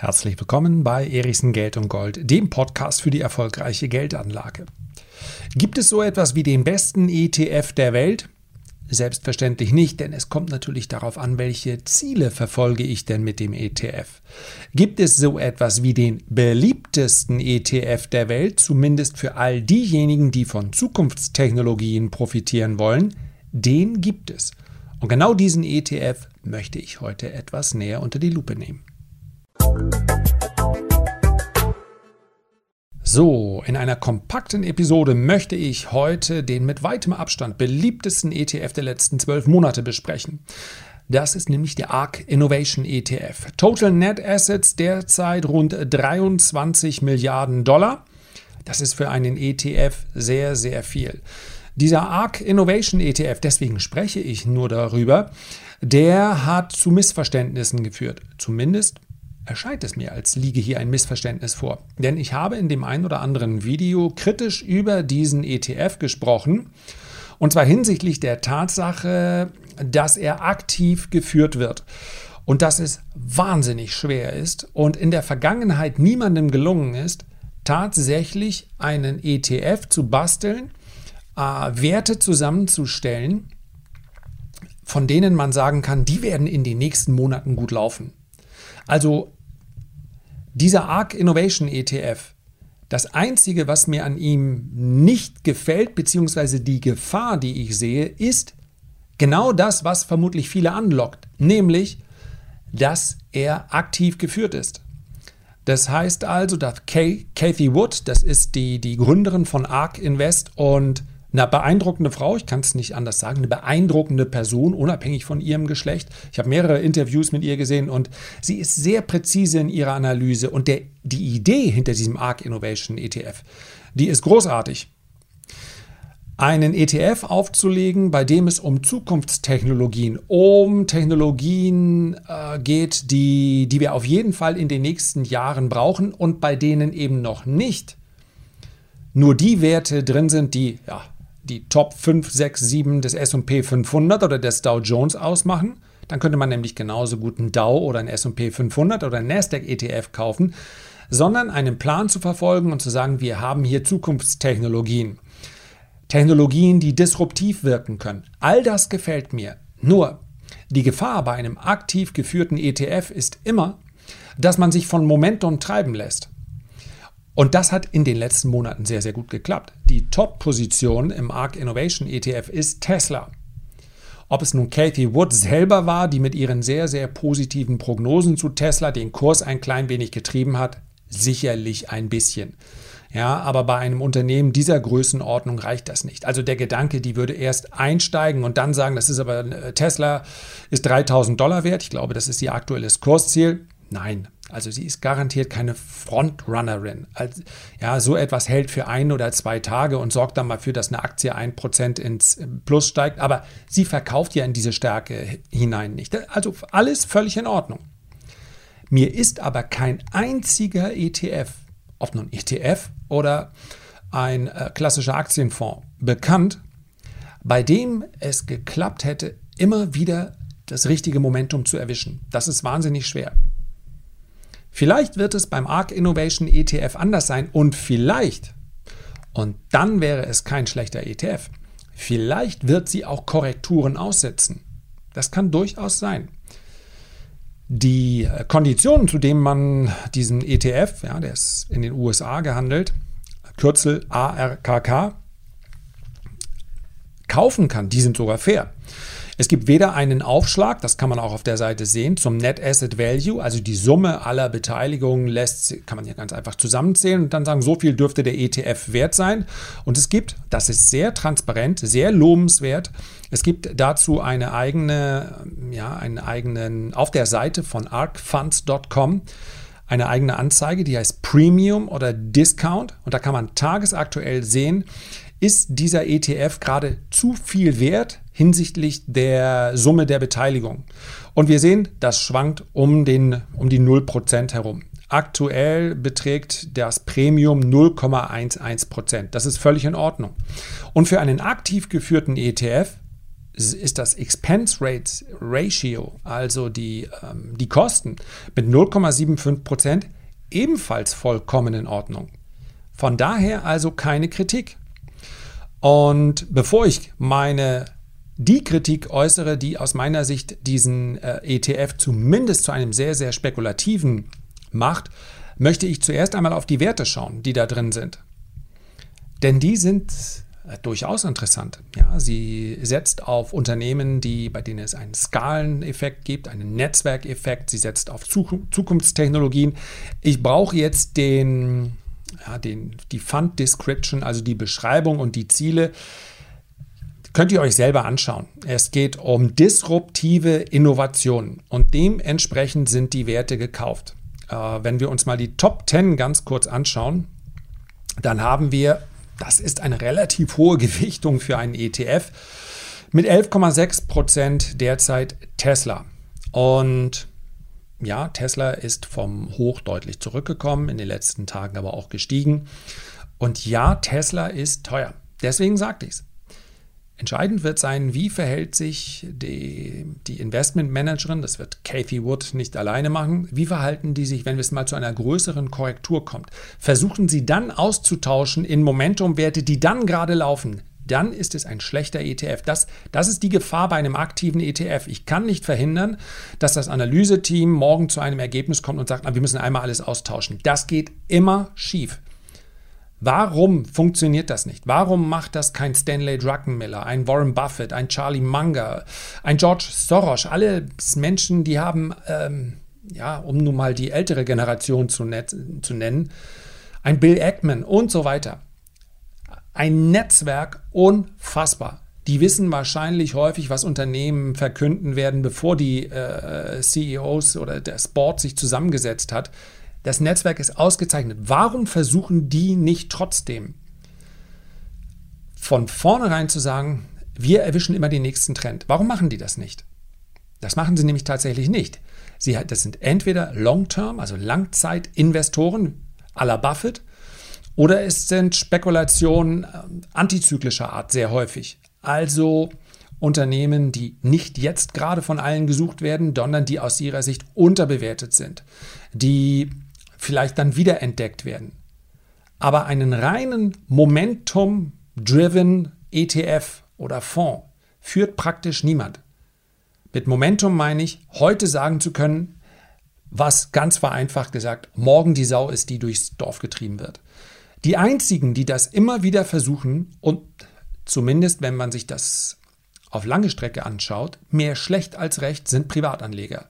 Herzlich willkommen bei Erichsen Geld und Gold, dem Podcast für die erfolgreiche Geldanlage. Gibt es so etwas wie den besten ETF der Welt? Selbstverständlich nicht, denn es kommt natürlich darauf an, welche Ziele verfolge ich denn mit dem ETF. Gibt es so etwas wie den beliebtesten ETF der Welt, zumindest für all diejenigen, die von Zukunftstechnologien profitieren wollen? Den gibt es. Und genau diesen ETF möchte ich heute etwas näher unter die Lupe nehmen. So, in einer kompakten Episode möchte ich heute den mit weitem Abstand beliebtesten ETF der letzten zwölf Monate besprechen. Das ist nämlich der ARC Innovation ETF. Total Net Assets derzeit rund 23 Milliarden Dollar. Das ist für einen ETF sehr, sehr viel. Dieser ARC Innovation ETF, deswegen spreche ich nur darüber, der hat zu Missverständnissen geführt. Zumindest erscheint es mir, als liege hier ein Missverständnis vor. Denn ich habe in dem einen oder anderen Video kritisch über diesen ETF gesprochen. Und zwar hinsichtlich der Tatsache, dass er aktiv geführt wird. Und dass es wahnsinnig schwer ist und in der Vergangenheit niemandem gelungen ist, tatsächlich einen ETF zu basteln, äh, Werte zusammenzustellen, von denen man sagen kann, die werden in den nächsten Monaten gut laufen. Also dieser ARC Innovation ETF, das Einzige, was mir an ihm nicht gefällt, beziehungsweise die Gefahr, die ich sehe, ist genau das, was vermutlich viele anlockt, nämlich, dass er aktiv geführt ist. Das heißt also, dass Kathy Wood, das ist die, die Gründerin von ARC Invest und eine beeindruckende Frau, ich kann es nicht anders sagen, eine beeindruckende Person, unabhängig von ihrem Geschlecht. Ich habe mehrere Interviews mit ihr gesehen und sie ist sehr präzise in ihrer Analyse und der, die Idee hinter diesem ARC Innovation ETF, die ist großartig. Einen ETF aufzulegen, bei dem es um Zukunftstechnologien, um Technologien äh, geht, die, die wir auf jeden Fall in den nächsten Jahren brauchen und bei denen eben noch nicht nur die Werte drin sind, die ja, die Top 5, 6, 7 des SP 500 oder des Dow Jones ausmachen. Dann könnte man nämlich genauso gut einen Dow oder einen SP 500 oder einen Nasdaq ETF kaufen, sondern einen Plan zu verfolgen und zu sagen, wir haben hier Zukunftstechnologien. Technologien, die disruptiv wirken können. All das gefällt mir. Nur, die Gefahr bei einem aktiv geführten ETF ist immer, dass man sich von Momentum treiben lässt. Und das hat in den letzten Monaten sehr, sehr gut geklappt. Die Top-Position im ARC Innovation ETF ist Tesla. Ob es nun Kathy Wood selber war, die mit ihren sehr, sehr positiven Prognosen zu Tesla den Kurs ein klein wenig getrieben hat, sicherlich ein bisschen. Ja, aber bei einem Unternehmen dieser Größenordnung reicht das nicht. Also der Gedanke, die würde erst einsteigen und dann sagen, das ist aber äh, Tesla ist 3000 Dollar wert. Ich glaube, das ist ihr aktuelles Kursziel. Nein, also sie ist garantiert keine Frontrunnerin. Also, ja, so etwas hält für ein oder zwei Tage und sorgt dann mal für, dass eine Aktie ein Prozent ins Plus steigt. Aber sie verkauft ja in diese Stärke hinein nicht. Also alles völlig in Ordnung. Mir ist aber kein einziger ETF, ob nun ETF oder ein äh, klassischer Aktienfonds, bekannt, bei dem es geklappt hätte, immer wieder das richtige Momentum zu erwischen. Das ist wahnsinnig schwer. Vielleicht wird es beim ARC Innovation ETF anders sein und vielleicht, und dann wäre es kein schlechter ETF, vielleicht wird sie auch Korrekturen aussetzen. Das kann durchaus sein. Die Konditionen, zu denen man diesen ETF, ja, der ist in den USA gehandelt, Kürzel ARKK, kaufen kann, die sind sogar fair. Es gibt weder einen Aufschlag, das kann man auch auf der Seite sehen, zum Net Asset Value, also die Summe aller Beteiligungen lässt, kann man ja ganz einfach zusammenzählen und dann sagen, so viel dürfte der ETF wert sein. Und es gibt, das ist sehr transparent, sehr lobenswert, es gibt dazu eine eigene, ja, einen eigenen, auf der Seite von arcfunds.com eine eigene Anzeige, die heißt Premium oder Discount. Und da kann man tagesaktuell sehen, ist dieser ETF gerade zu viel wert hinsichtlich der Summe der Beteiligung. Und wir sehen, das schwankt um, den, um die 0% herum. Aktuell beträgt das Premium 0,11%. Das ist völlig in Ordnung. Und für einen aktiv geführten ETF ist das Expense Rate Ratio, also die, ähm, die Kosten, mit 0,75 Prozent ebenfalls vollkommen in Ordnung. Von daher also keine Kritik. Und bevor ich meine die Kritik äußere, die aus meiner Sicht diesen äh, ETF zumindest zu einem sehr, sehr spekulativen macht, möchte ich zuerst einmal auf die Werte schauen, die da drin sind. Denn die sind äh, durchaus interessant. Ja, sie setzt auf Unternehmen, die, bei denen es einen Skaleneffekt gibt, einen Netzwerkeffekt. Sie setzt auf Zukunftstechnologien. Ich brauche jetzt den, ja, den, die Fund Description, also die Beschreibung und die Ziele Könnt ihr euch selber anschauen. Es geht um disruptive Innovationen und dementsprechend sind die Werte gekauft. Äh, wenn wir uns mal die Top 10 ganz kurz anschauen, dann haben wir, das ist eine relativ hohe Gewichtung für einen ETF, mit 11,6 Prozent derzeit Tesla. Und ja, Tesla ist vom Hoch deutlich zurückgekommen, in den letzten Tagen aber auch gestiegen. Und ja, Tesla ist teuer. Deswegen sagte ich es. Entscheidend wird sein, wie verhält sich die, die Investmentmanagerin, das wird Kathy Wood nicht alleine machen, wie verhalten die sich, wenn es mal zu einer größeren Korrektur kommt. Versuchen sie dann auszutauschen in Momentumwerte, die dann gerade laufen. Dann ist es ein schlechter ETF. Das, das ist die Gefahr bei einem aktiven ETF. Ich kann nicht verhindern, dass das Analyseteam morgen zu einem Ergebnis kommt und sagt, wir müssen einmal alles austauschen. Das geht immer schief. Warum funktioniert das nicht? Warum macht das kein Stanley Druckenmiller, ein Warren Buffett, ein Charlie Munger, ein George Soros? Alle Menschen, die haben, ähm, ja, um nun mal die ältere Generation zu, zu nennen, ein Bill Ackman und so weiter. Ein Netzwerk unfassbar. Die wissen wahrscheinlich häufig, was Unternehmen verkünden werden, bevor die äh, CEOs oder das Board sich zusammengesetzt hat. Das Netzwerk ist ausgezeichnet. Warum versuchen die nicht trotzdem von vornherein zu sagen, wir erwischen immer den nächsten Trend? Warum machen die das nicht? Das machen sie nämlich tatsächlich nicht. Sie, das sind entweder Long-Term, also Langzeitinvestoren à la Buffett, oder es sind Spekulationen äh, antizyklischer Art sehr häufig. Also Unternehmen, die nicht jetzt gerade von allen gesucht werden, sondern die aus ihrer Sicht unterbewertet sind, die vielleicht dann wiederentdeckt werden. Aber einen reinen Momentum-driven ETF oder Fonds führt praktisch niemand. Mit Momentum meine ich, heute sagen zu können, was ganz vereinfacht gesagt, morgen die Sau ist, die durchs Dorf getrieben wird. Die einzigen, die das immer wieder versuchen und zumindest wenn man sich das auf lange Strecke anschaut, mehr schlecht als recht sind Privatanleger.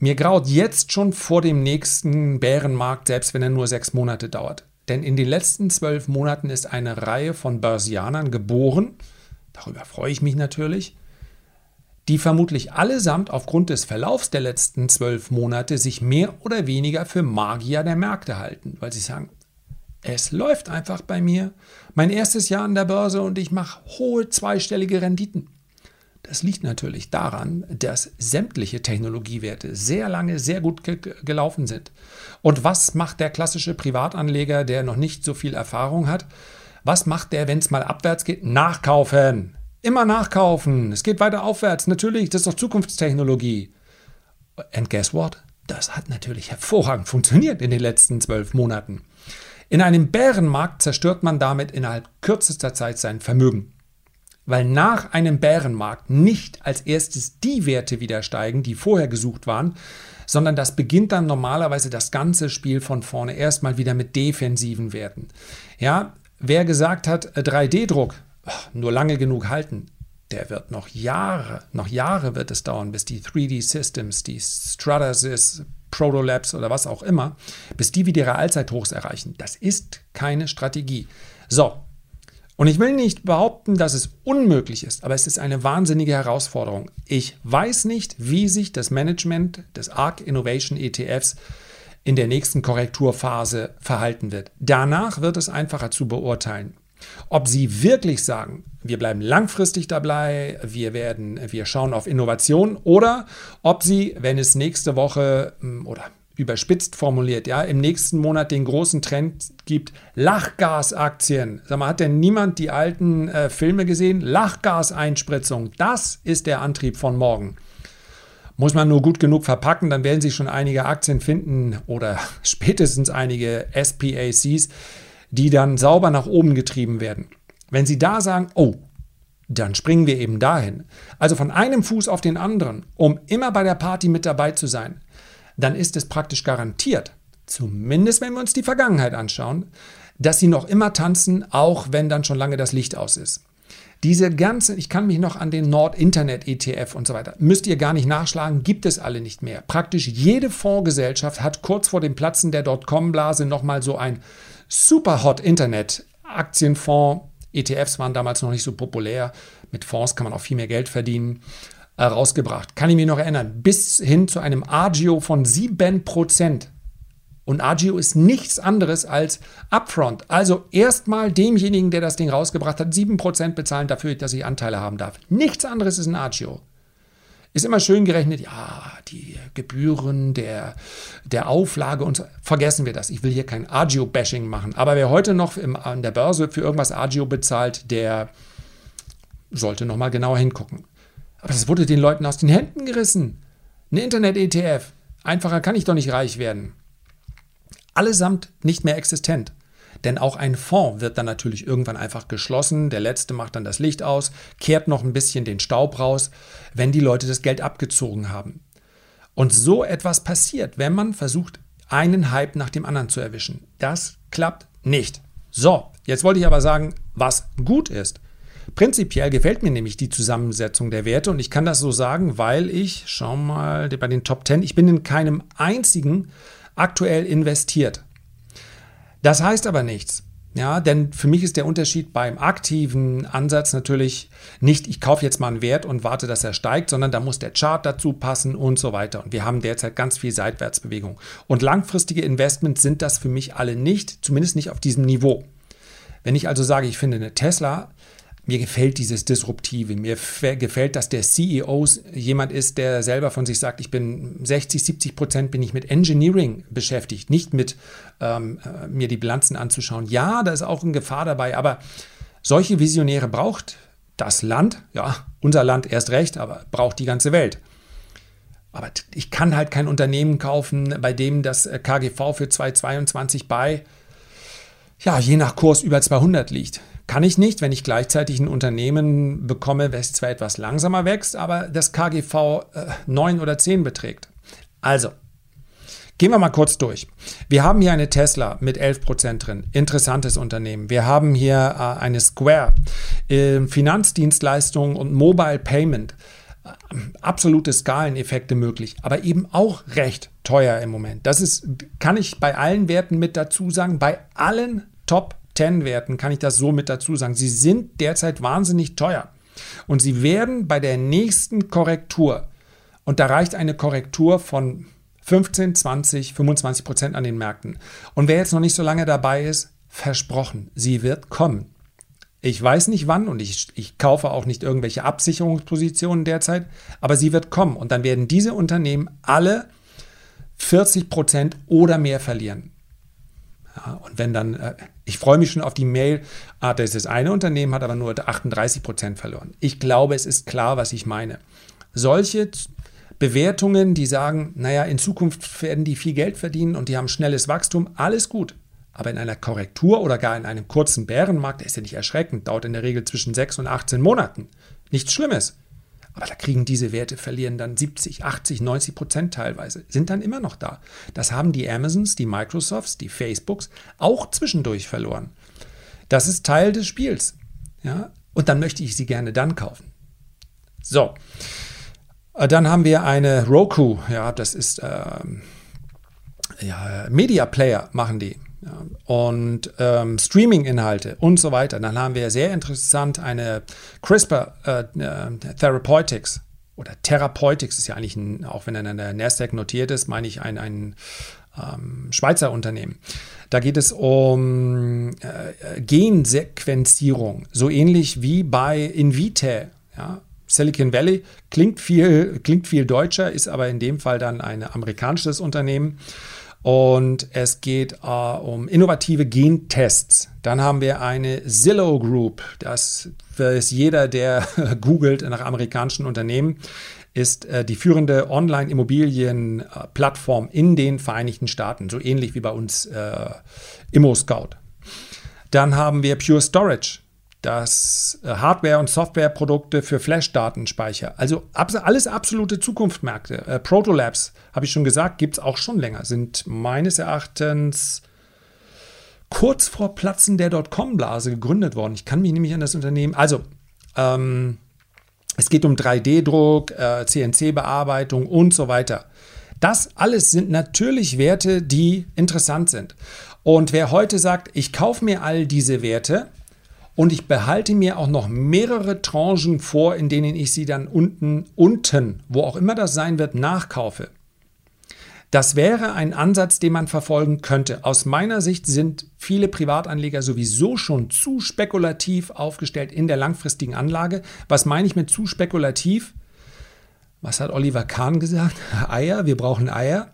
Mir graut jetzt schon vor dem nächsten Bärenmarkt, selbst wenn er nur sechs Monate dauert. Denn in den letzten zwölf Monaten ist eine Reihe von Börsianern geboren, darüber freue ich mich natürlich, die vermutlich allesamt aufgrund des Verlaufs der letzten zwölf Monate sich mehr oder weniger für Magier der Märkte halten, weil sie sagen, es läuft einfach bei mir. Mein erstes Jahr an der Börse und ich mache hohe zweistellige Renditen. Das liegt natürlich daran, dass sämtliche Technologiewerte sehr lange sehr gut ge gelaufen sind. Und was macht der klassische Privatanleger, der noch nicht so viel Erfahrung hat? Was macht der, wenn es mal abwärts geht? Nachkaufen. Immer nachkaufen. Es geht weiter aufwärts. Natürlich, das ist doch Zukunftstechnologie. And guess what? Das hat natürlich hervorragend funktioniert in den letzten zwölf Monaten. In einem Bärenmarkt zerstört man damit innerhalb kürzester Zeit sein Vermögen weil nach einem Bärenmarkt nicht als erstes die Werte wieder steigen, die vorher gesucht waren, sondern das beginnt dann normalerweise das ganze Spiel von vorne erstmal wieder mit defensiven Werten. Ja, wer gesagt hat, 3D-Druck, äh, nur lange genug halten, der wird noch Jahre, noch Jahre wird es dauern, bis die 3D-Systems, die Stratasys, Protolabs oder was auch immer, bis die wieder ihre Allzeithochs erreichen. Das ist keine Strategie. So, und ich will nicht behaupten, dass es unmöglich ist, aber es ist eine wahnsinnige Herausforderung. Ich weiß nicht, wie sich das Management des ARC Innovation ETFs in der nächsten Korrekturphase verhalten wird. Danach wird es einfacher zu beurteilen. Ob sie wirklich sagen, wir bleiben langfristig dabei, wir werden, wir schauen auf Innovation oder ob sie, wenn es nächste Woche hm, oder überspitzt formuliert, ja, im nächsten Monat den großen Trend gibt, Lachgasaktien. Sag mal, hat denn niemand die alten äh, Filme gesehen? Lachgaseinspritzung, das ist der Antrieb von morgen. Muss man nur gut genug verpacken, dann werden Sie schon einige Aktien finden oder spätestens einige SPACs, die dann sauber nach oben getrieben werden. Wenn Sie da sagen, oh, dann springen wir eben dahin. Also von einem Fuß auf den anderen, um immer bei der Party mit dabei zu sein, dann ist es praktisch garantiert, zumindest wenn wir uns die Vergangenheit anschauen, dass sie noch immer tanzen, auch wenn dann schon lange das Licht aus ist. Diese ganze, ich kann mich noch an den Nord-Internet-ETF und so weiter, müsst ihr gar nicht nachschlagen, gibt es alle nicht mehr. Praktisch jede Fondsgesellschaft hat kurz vor dem Platzen der Dotcom-Blase nochmal so ein Super-Hot-Internet-Aktienfonds. ETFs waren damals noch nicht so populär. Mit Fonds kann man auch viel mehr Geld verdienen äh, rausgebracht. Kann ich mich noch erinnern. Bis hin zu einem Agio von 7%. Und Agio ist nichts anderes als Upfront. Also erstmal demjenigen, der das Ding rausgebracht hat, 7% bezahlen dafür, dass ich Anteile haben darf. Nichts anderes ist ein Agio. Ist immer schön gerechnet, ja, die Gebühren der, der Auflage und so. Vergessen wir das. Ich will hier kein Agio-Bashing machen. Aber wer heute noch im, an der Börse für irgendwas Agio bezahlt, der sollte nochmal genauer hingucken. Aber das wurde den Leuten aus den Händen gerissen. Ein Internet-ETF. Einfacher kann ich doch nicht reich werden. Allesamt nicht mehr existent. Denn auch ein Fonds wird dann natürlich irgendwann einfach geschlossen. Der letzte macht dann das Licht aus, kehrt noch ein bisschen den Staub raus, wenn die Leute das Geld abgezogen haben. Und so etwas passiert, wenn man versucht, einen Hype nach dem anderen zu erwischen. Das klappt nicht. So, jetzt wollte ich aber sagen, was gut ist. Prinzipiell gefällt mir nämlich die Zusammensetzung der Werte und ich kann das so sagen, weil ich, schau mal, bei den Top 10, ich bin in keinem einzigen aktuell investiert. Das heißt aber nichts. Ja, denn für mich ist der Unterschied beim aktiven Ansatz natürlich nicht, ich kaufe jetzt mal einen Wert und warte, dass er steigt, sondern da muss der Chart dazu passen und so weiter. Und wir haben derzeit ganz viel Seitwärtsbewegung. Und langfristige Investments sind das für mich alle nicht, zumindest nicht auf diesem Niveau. Wenn ich also sage, ich finde eine Tesla mir gefällt dieses Disruptive. Mir gefällt, dass der CEO jemand ist, der selber von sich sagt, ich bin 60, 70 Prozent bin ich mit Engineering beschäftigt, nicht mit ähm, äh, mir die Bilanzen anzuschauen. Ja, da ist auch eine Gefahr dabei, aber solche Visionäre braucht das Land, ja, unser Land erst recht, aber braucht die ganze Welt. Aber ich kann halt kein Unternehmen kaufen, bei dem das äh, KGV für 2022 bei, ja, je nach Kurs über 200 liegt. Kann ich nicht, wenn ich gleichzeitig ein Unternehmen bekomme, das zwar etwas langsamer wächst, aber das KGV äh, 9 oder 10 beträgt. Also, Gehen wir mal kurz durch. Wir haben hier eine Tesla mit 11% drin. Interessantes Unternehmen. Wir haben hier äh, eine Square. Äh, Finanzdienstleistungen und Mobile Payment. Äh, absolute Skaleneffekte möglich, aber eben auch recht teuer im Moment. Das ist, kann ich bei allen Werten mit dazu sagen, bei allen Top 10-Werten kann ich das so mit dazu sagen. Sie sind derzeit wahnsinnig teuer. Und sie werden bei der nächsten Korrektur, und da reicht eine Korrektur von 15, 20, 25 Prozent an den Märkten. Und wer jetzt noch nicht so lange dabei ist, versprochen, sie wird kommen. Ich weiß nicht wann und ich, ich kaufe auch nicht irgendwelche Absicherungspositionen derzeit, aber sie wird kommen und dann werden diese Unternehmen alle 40 Prozent oder mehr verlieren. Ja, und wenn dann, äh, ich freue mich schon auf die Mail, ah, das ist das eine Unternehmen, hat aber nur 38 Prozent verloren. Ich glaube, es ist klar, was ich meine. Solche Bewertungen, die sagen, naja, in Zukunft werden die viel Geld verdienen und die haben schnelles Wachstum, alles gut. Aber in einer Korrektur oder gar in einem kurzen Bärenmarkt, ist ja nicht erschreckend, dauert in der Regel zwischen 6 und 18 Monaten. Nichts Schlimmes. Aber da kriegen diese Werte, verlieren dann 70, 80, 90 Prozent teilweise, sind dann immer noch da. Das haben die Amazons, die Microsofts, die Facebooks auch zwischendurch verloren. Das ist Teil des Spiels. Ja? Und dann möchte ich sie gerne dann kaufen. So. Äh, dann haben wir eine Roku, ja, das ist ähm, ja, Media Player machen die und ähm, Streaming-Inhalte und so weiter. Dann haben wir sehr interessant eine CRISPR äh, äh, Therapeutics oder Therapeutics ist ja eigentlich, ein, auch wenn er in der Nasdaq notiert ist, meine ich ein, ein ähm, Schweizer Unternehmen. Da geht es um äh, Gensequenzierung, so ähnlich wie bei Invitae. Ja? Silicon Valley klingt viel, klingt viel deutscher, ist aber in dem Fall dann ein amerikanisches Unternehmen. Und es geht äh, um innovative Gentests. Dann haben wir eine Zillow Group. Das weiß jeder, der googelt nach amerikanischen Unternehmen, ist äh, die führende Online-Immobilien-Plattform in den Vereinigten Staaten. So ähnlich wie bei uns äh, ImmoScout. Dann haben wir Pure Storage das äh, Hardware- und Softwareprodukte für Flash-Datenspeicher. Also alles absolute Zukunftsmärkte. Äh, Protolabs, habe ich schon gesagt, gibt es auch schon länger, sind meines Erachtens kurz vor Platzen der Dotcom-Blase gegründet worden. Ich kann mich nämlich an das Unternehmen. Also, ähm, es geht um 3D-Druck, äh, CNC-Bearbeitung und so weiter. Das alles sind natürlich Werte, die interessant sind. Und wer heute sagt, ich kaufe mir all diese Werte, und ich behalte mir auch noch mehrere Tranchen vor, in denen ich sie dann unten, unten, wo auch immer das sein wird, nachkaufe. Das wäre ein Ansatz, den man verfolgen könnte. Aus meiner Sicht sind viele Privatanleger sowieso schon zu spekulativ aufgestellt in der langfristigen Anlage. Was meine ich mit zu spekulativ? Was hat Oliver Kahn gesagt? Eier, wir brauchen Eier.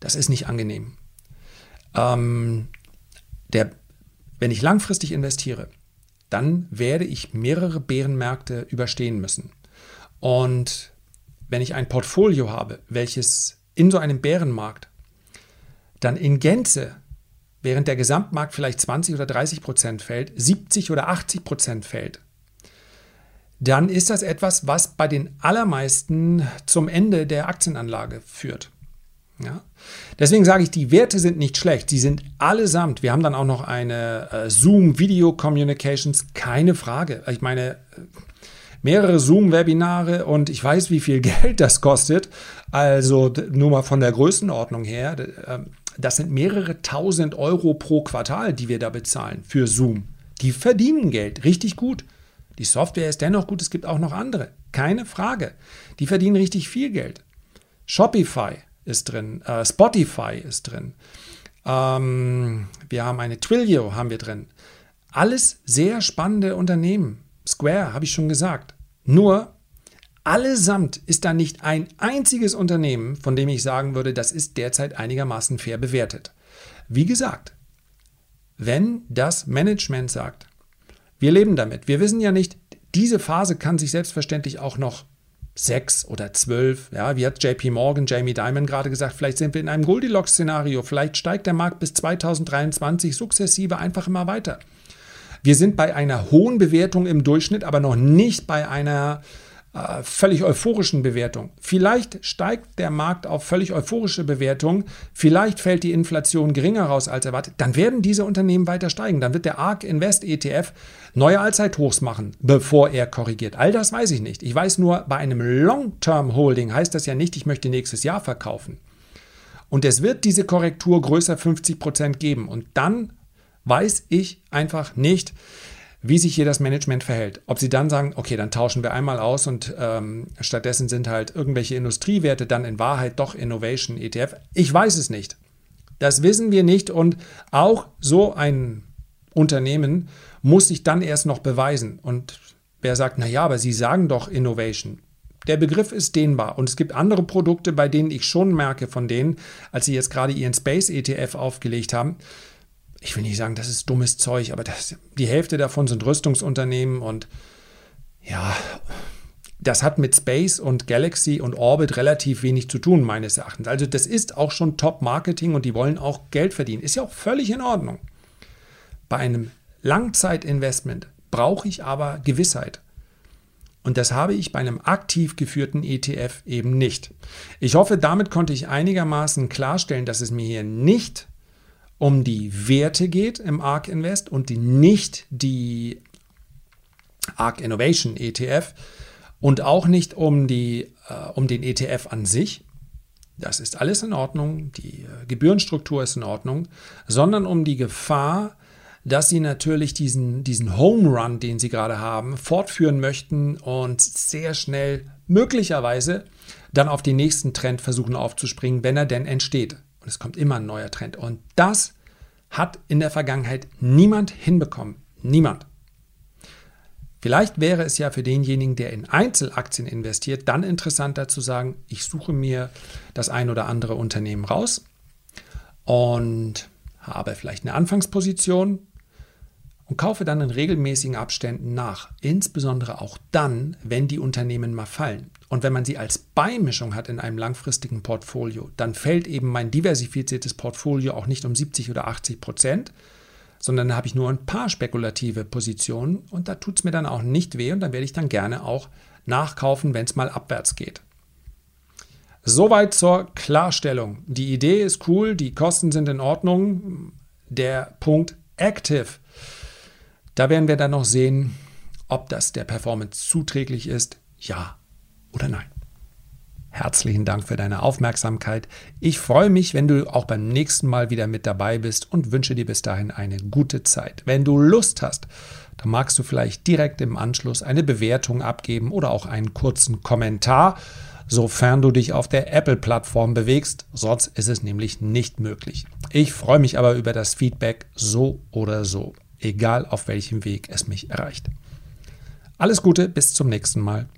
Das ist nicht angenehm. Ähm, der, wenn ich langfristig investiere, dann werde ich mehrere Bärenmärkte überstehen müssen. Und wenn ich ein Portfolio habe, welches in so einem Bärenmarkt dann in Gänze, während der Gesamtmarkt vielleicht 20 oder 30 Prozent fällt, 70 oder 80 Prozent fällt, dann ist das etwas, was bei den allermeisten zum Ende der Aktienanlage führt. Ja? Deswegen sage ich, die Werte sind nicht schlecht. Sie sind allesamt. Wir haben dann auch noch eine äh, Zoom Video Communications, keine Frage. Ich meine, äh, mehrere Zoom-Webinare und ich weiß, wie viel Geld das kostet. Also nur mal von der Größenordnung her. Ähm, das sind mehrere tausend Euro pro Quartal, die wir da bezahlen für Zoom. Die verdienen Geld, richtig gut. Die Software ist dennoch gut, es gibt auch noch andere. Keine Frage. Die verdienen richtig viel Geld. Shopify, ist drin, äh, Spotify ist drin. Ähm, wir haben eine Twilio haben wir drin. Alles sehr spannende Unternehmen. Square habe ich schon gesagt. Nur allesamt ist da nicht ein einziges Unternehmen, von dem ich sagen würde, das ist derzeit einigermaßen fair bewertet. Wie gesagt, wenn das Management sagt, wir leben damit, wir wissen ja nicht, diese Phase kann sich selbstverständlich auch noch sechs oder zwölf. Ja, wie hat JP Morgan, Jamie Dimon gerade gesagt, vielleicht sind wir in einem Goldilocks-Szenario, vielleicht steigt der Markt bis 2023 sukzessive einfach immer weiter. Wir sind bei einer hohen Bewertung im Durchschnitt, aber noch nicht bei einer äh, völlig euphorischen Bewertung. Vielleicht steigt der Markt auf völlig euphorische Bewertung, vielleicht fällt die Inflation geringer raus als erwartet, dann werden diese Unternehmen weiter steigen. Dann wird der ARK Invest ETF neue Allzeithochs machen, bevor er korrigiert. All das weiß ich nicht. Ich weiß nur, bei einem Long-Term Holding heißt das ja nicht, ich möchte nächstes Jahr verkaufen. Und es wird diese Korrektur größer 50 Prozent geben. Und dann weiß ich einfach nicht, wie sich hier das Management verhält. Ob sie dann sagen, okay, dann tauschen wir einmal aus und ähm, stattdessen sind halt irgendwelche Industriewerte dann in Wahrheit doch Innovation ETF. Ich weiß es nicht. Das wissen wir nicht und auch so ein Unternehmen muss sich dann erst noch beweisen. Und wer sagt, naja, aber Sie sagen doch Innovation. Der Begriff ist dehnbar und es gibt andere Produkte, bei denen ich schon merke von denen, als sie jetzt gerade ihren Space ETF aufgelegt haben, ich will nicht sagen, das ist dummes Zeug, aber das, die Hälfte davon sind Rüstungsunternehmen und ja, das hat mit Space und Galaxy und Orbit relativ wenig zu tun, meines Erachtens. Also das ist auch schon Top-Marketing und die wollen auch Geld verdienen. Ist ja auch völlig in Ordnung. Bei einem Langzeitinvestment brauche ich aber Gewissheit. Und das habe ich bei einem aktiv geführten ETF eben nicht. Ich hoffe, damit konnte ich einigermaßen klarstellen, dass es mir hier nicht um die Werte geht im ARK Invest und die, nicht die ARK Innovation ETF und auch nicht um, die, äh, um den ETF an sich. Das ist alles in Ordnung, die äh, Gebührenstruktur ist in Ordnung, sondern um die Gefahr, dass sie natürlich diesen, diesen Home Run, den sie gerade haben, fortführen möchten und sehr schnell möglicherweise dann auf den nächsten Trend versuchen aufzuspringen, wenn er denn entsteht. Und es kommt immer ein neuer Trend. Und das hat in der Vergangenheit niemand hinbekommen. Niemand. Vielleicht wäre es ja für denjenigen, der in Einzelaktien investiert, dann interessanter zu sagen, ich suche mir das ein oder andere Unternehmen raus und habe vielleicht eine Anfangsposition und kaufe dann in regelmäßigen Abständen nach. Insbesondere auch dann, wenn die Unternehmen mal fallen. Und wenn man sie als Beimischung hat in einem langfristigen Portfolio, dann fällt eben mein diversifiziertes Portfolio auch nicht um 70 oder 80 Prozent, sondern da habe ich nur ein paar spekulative Positionen und da tut es mir dann auch nicht weh und dann werde ich dann gerne auch nachkaufen, wenn es mal abwärts geht. Soweit zur Klarstellung. Die Idee ist cool, die Kosten sind in Ordnung. Der Punkt Active, da werden wir dann noch sehen, ob das der Performance zuträglich ist, ja oder nein. Herzlichen Dank für deine Aufmerksamkeit. Ich freue mich, wenn du auch beim nächsten Mal wieder mit dabei bist und wünsche dir bis dahin eine gute Zeit. Wenn du Lust hast, dann magst du vielleicht direkt im Anschluss eine Bewertung abgeben oder auch einen kurzen Kommentar, sofern du dich auf der Apple-Plattform bewegst, sonst ist es nämlich nicht möglich. Ich freue mich aber über das Feedback so oder so, egal auf welchem Weg es mich erreicht. Alles Gute, bis zum nächsten Mal.